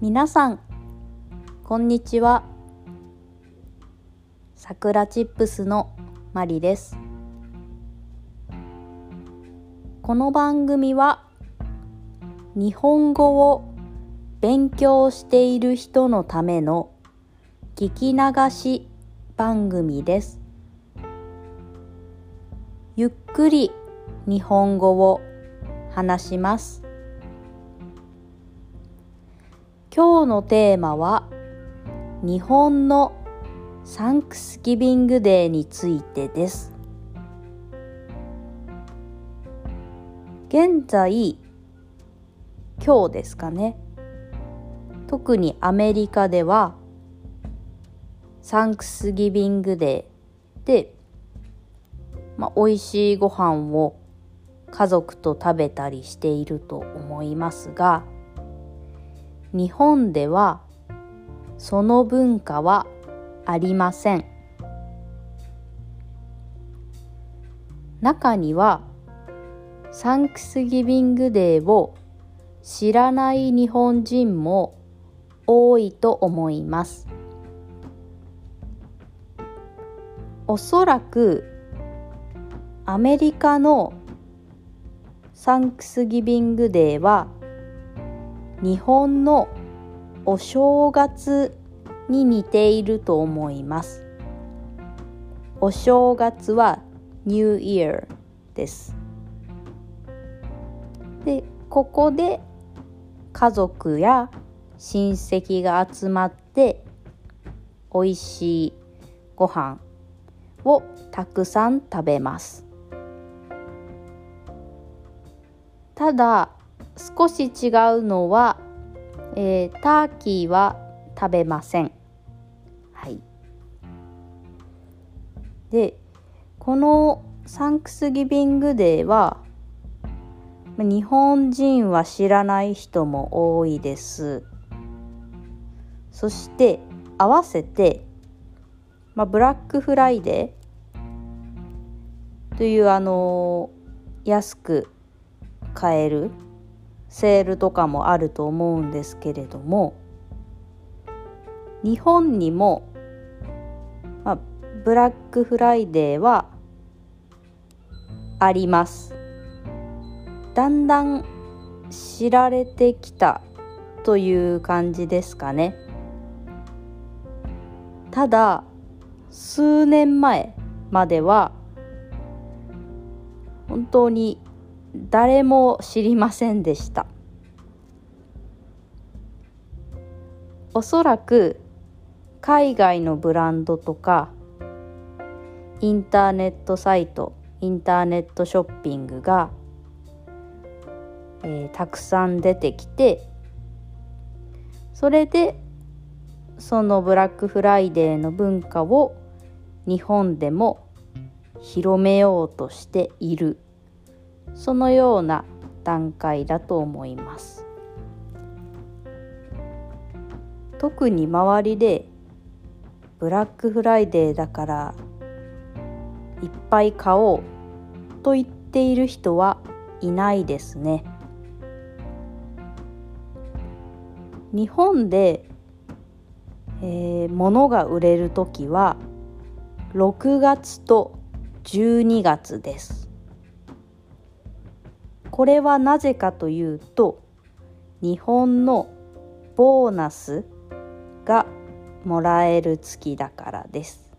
皆さんこんにちは。さくらチップスのマリです。この番組は日本語を勉強している人のための聞き流し番組です。ゆっくり日本語を話します。今日のテーマは日本のサンクスギビングデーについてです。現在今日ですかね。特にアメリカではサンクスギビングデーでまあ、美味しいご飯を家族と食べたりしていると思いますが日本ではその文化はありません。中にはサンクスギビングデーを知らない日本人も多いと思います。おそらくアメリカのサンクスギビングデーは日本のお正月に似ていると思います。お正月はニューイヤーです。で、ここで家族や親戚が集まって美味しいご飯をたくさん食べます。ただ少し違うのは、えー、ターキーは食べません。はい、でこのサンクスギビングデーは日本人は知らない人も多いです。そして合わせて、まあ、ブラックフライデーというあの安く買えるセールとかもあると思うんですけれども日本にも、まあ、ブラックフライデーはあります。だんだん知られてきたという感じですかね。ただ数年前までは本当に誰も知りませんでした。おそらく海外のブランドとかインターネットサイトインターネットショッピングが、えー、たくさん出てきてそれでそのブラックフライデーの文化を日本でも広めようとしている。そのような段階だと思います。特に周りでブラックフライデーだからいっぱい買おうと言っている人はいないですね。日本で、えー、物が売れる時は6月と12月です。これはなぜかというと日本のボーナスがもらえる月だからです。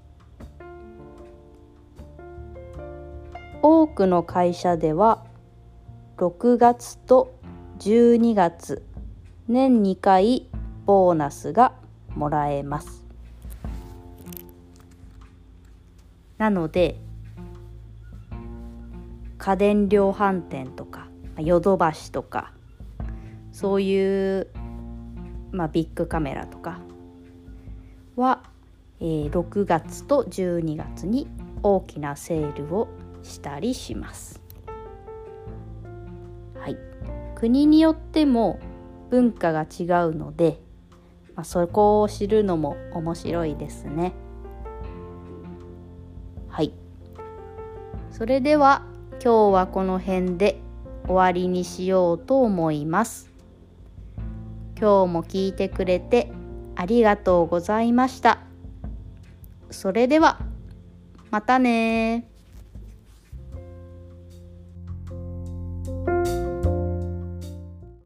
多くの会社では6月と12月年2回ボーナスがもらえます。なので家電量販店とかヨドバシとかそういう、まあ、ビッグカメラとかは、えー、6月と12月に大きなセールをしたりします。はい、国によっても文化が違うので、まあ、そこを知るのも面白いですね。はい。それでは今日はこの辺で終わりにしようと思います。今日も聞いてくれてありがとうございました。それではまたね